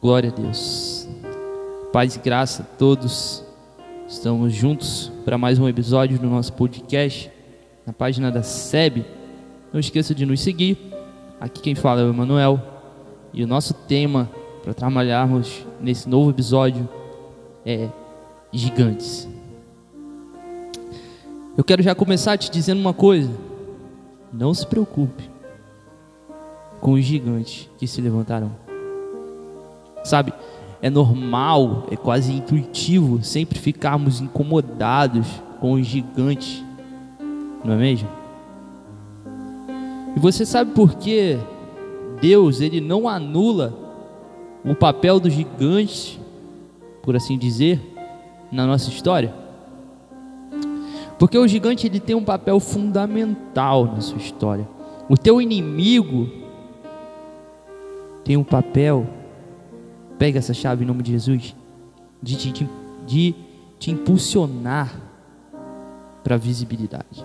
Glória a Deus. Paz e graça a todos. Estamos juntos para mais um episódio do nosso podcast na página da SEB. Não esqueça de nos seguir. Aqui quem fala é o Emanuel. E o nosso tema para trabalharmos nesse novo episódio é gigantes. Eu quero já começar te dizendo uma coisa. Não se preocupe com os gigantes que se levantarão. Sabe, é normal, é quase intuitivo sempre ficarmos incomodados com os gigantes, não é mesmo? E você sabe por que Deus ele não anula o papel dos gigantes, por assim dizer, na nossa história? Porque o gigante ele tem um papel fundamental na sua história. O teu inimigo tem um papel Pega essa chave em nome de Jesus, de te, de te impulsionar para a visibilidade.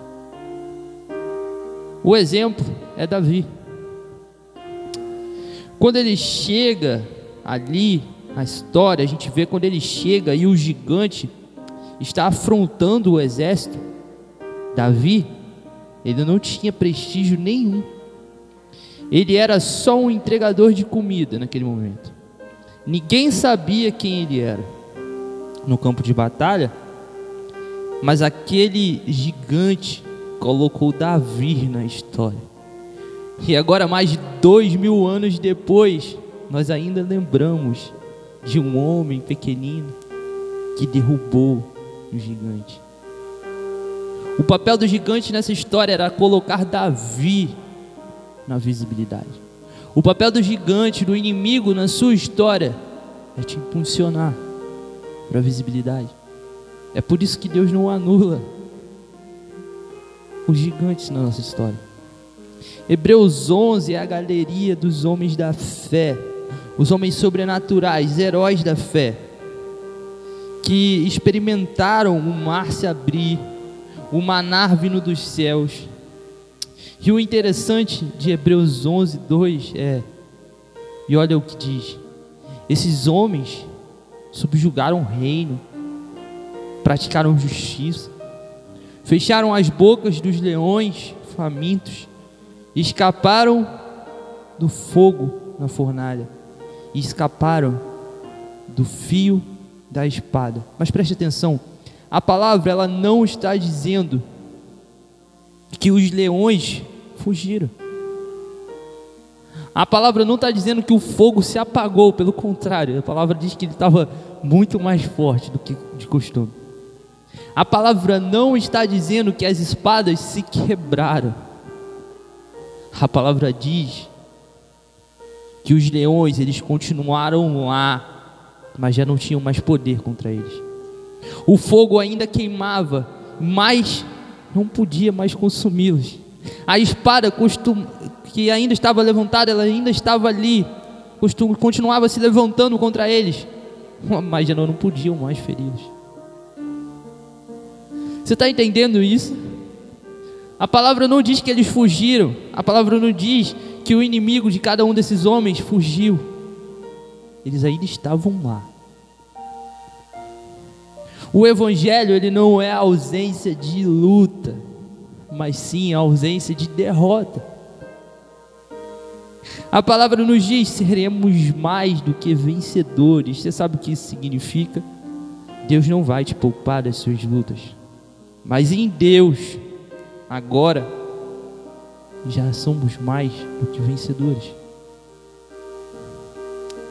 O exemplo é Davi. Quando ele chega ali na história, a gente vê quando ele chega e o gigante está afrontando o exército. Davi, ele não tinha prestígio nenhum. Ele era só um entregador de comida naquele momento. Ninguém sabia quem ele era no campo de batalha, mas aquele gigante colocou Davi na história. E agora, mais de dois mil anos depois, nós ainda lembramos de um homem pequenino que derrubou o gigante. O papel do gigante nessa história era colocar Davi na visibilidade. O papel do gigante, do inimigo na sua história é te impulsionar para a visibilidade. É por isso que Deus não anula os gigantes na nossa história. Hebreus 11 é a galeria dos homens da fé, os homens sobrenaturais, heróis da fé, que experimentaram o mar se abrir, o manar vindo dos céus, e o interessante de Hebreus 11, 2 é, e olha o que diz: esses homens subjugaram o reino, praticaram justiça, fecharam as bocas dos leões famintos, escaparam do fogo na fornalha, e escaparam do fio da espada. Mas preste atenção, a palavra ela não está dizendo que os leões fugiram. A palavra não está dizendo que o fogo se apagou, pelo contrário, a palavra diz que ele estava muito mais forte do que de costume. A palavra não está dizendo que as espadas se quebraram. A palavra diz que os leões eles continuaram lá, mas já não tinham mais poder contra eles. O fogo ainda queimava, mas não podia mais consumi-los. A espada que ainda estava levantada, ela ainda estava ali, continuava se levantando contra eles, mas já não podiam mais feri-los. Você está entendendo isso? A palavra não diz que eles fugiram, a palavra não diz que o inimigo de cada um desses homens fugiu, eles ainda estavam lá. O evangelho ele não é a ausência de luta, mas sim a ausência de derrota. A palavra nos diz: seremos mais do que vencedores. Você sabe o que isso significa? Deus não vai te poupar das suas lutas, mas em Deus, agora, já somos mais do que vencedores.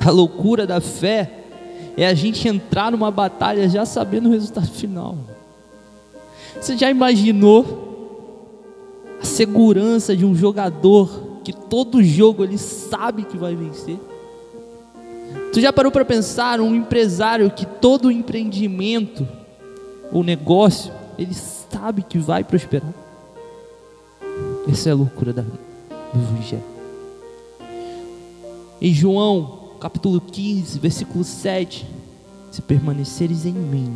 A loucura da fé é a gente entrar numa batalha já sabendo o resultado final. Você já imaginou a segurança de um jogador que todo jogo ele sabe que vai vencer? Tu já parou para pensar um empresário que todo empreendimento ou negócio ele sabe que vai prosperar? Essa é a loucura da, do Evangelho. Em João capítulo 15, versículo 7: Se permaneceres em mim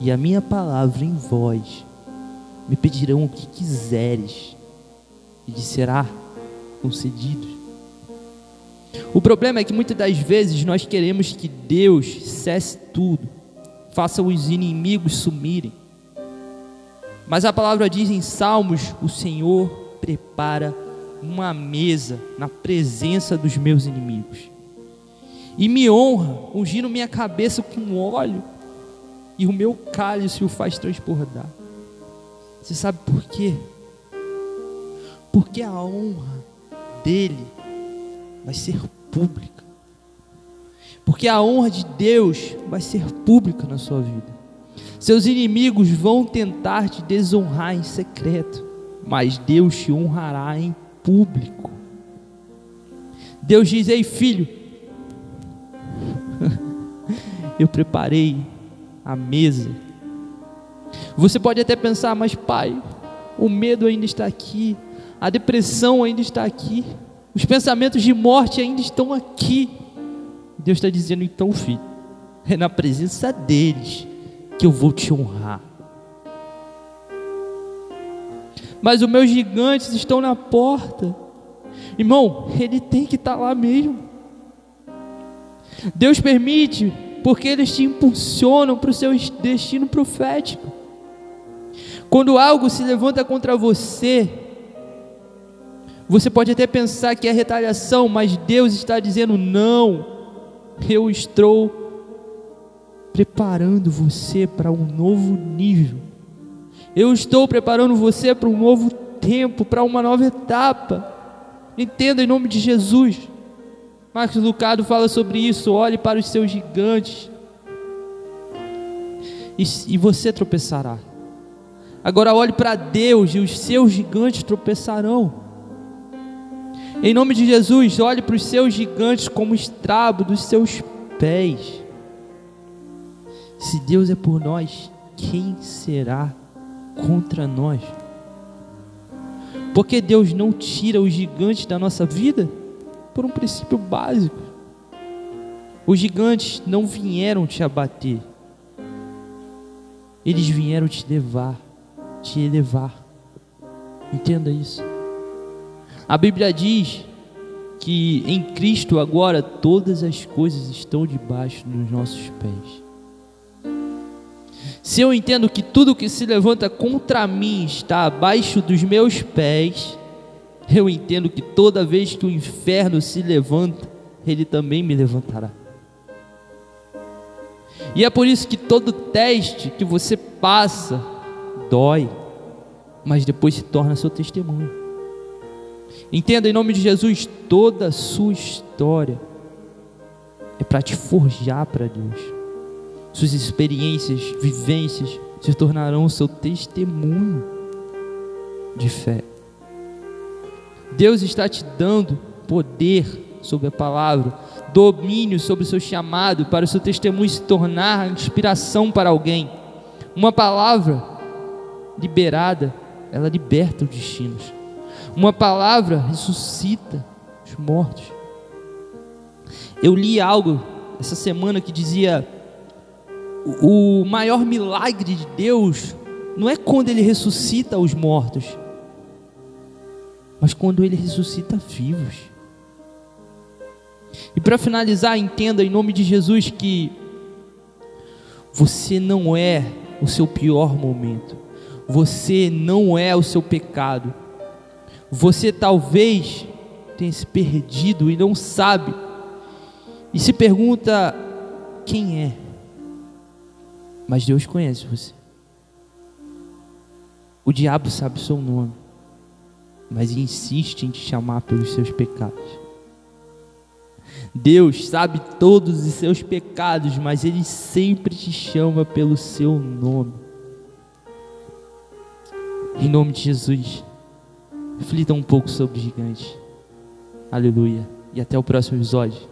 e a minha palavra em vós, me pedirão o que quiseres, e lhe será concedido. O problema é que muitas das vezes nós queremos que Deus cesse tudo, faça os inimigos sumirem. Mas a palavra diz em Salmos: o Senhor prepara uma mesa na presença dos meus inimigos. E me honra, ungindo minha cabeça com óleo, e o meu cálice o faz transbordar. Você sabe por quê? Porque a honra dele vai ser pública. Porque a honra de Deus vai ser pública na sua vida. Seus inimigos vão tentar te desonrar em secreto, mas Deus te honrará em público. Deus diz: Ei, filho, eu preparei a mesa. Você pode até pensar, mas pai, o medo ainda está aqui, a depressão ainda está aqui, os pensamentos de morte ainda estão aqui. Deus está dizendo, então, filho, é na presença deles que eu vou te honrar. Mas os meus gigantes estão na porta. Irmão, ele tem que estar lá mesmo. Deus permite, porque eles te impulsionam para o seu destino profético. Quando algo se levanta contra você, você pode até pensar que é retaliação, mas Deus está dizendo: não, eu estou preparando você para um novo nível. Eu estou preparando você para um novo tempo, para uma nova etapa. Entenda em nome de Jesus. Marcos Lucado fala sobre isso. Olhe para os seus gigantes. E, e você tropeçará. Agora olhe para Deus e os seus gigantes tropeçarão. Em nome de Jesus, olhe para os seus gigantes como estrabo dos seus pés. Se Deus é por nós, quem será contra nós? Porque Deus não tira os gigantes da nossa vida por um princípio básico. Os gigantes não vieram te abater, eles vieram te levar, te elevar. Entenda isso. A Bíblia diz que em Cristo agora todas as coisas estão debaixo dos nossos pés. Se eu entendo que tudo que se levanta contra mim está abaixo dos meus pés, eu entendo que toda vez que o inferno se levanta, ele também me levantará. E é por isso que todo teste que você passa dói, mas depois se torna seu testemunho. Entenda em nome de Jesus, toda a sua história é para te forjar para Deus suas experiências, vivências se tornarão seu testemunho de fé. Deus está te dando poder sobre a palavra, domínio sobre o seu chamado, para o seu testemunho se tornar inspiração para alguém. Uma palavra liberada, ela liberta os destinos. Uma palavra ressuscita os mortos. Eu li algo essa semana que dizia o maior milagre de Deus não é quando ele ressuscita os mortos, mas quando ele ressuscita vivos. E para finalizar, entenda em nome de Jesus que você não é o seu pior momento, você não é o seu pecado, você talvez tenha se perdido e não sabe, e se pergunta: quem é? Mas Deus conhece você. O diabo sabe o seu nome, mas insiste em te chamar pelos seus pecados. Deus sabe todos os seus pecados, mas Ele sempre te chama pelo seu nome. Em nome de Jesus, reflita um pouco sobre o gigante. Aleluia. E até o próximo episódio.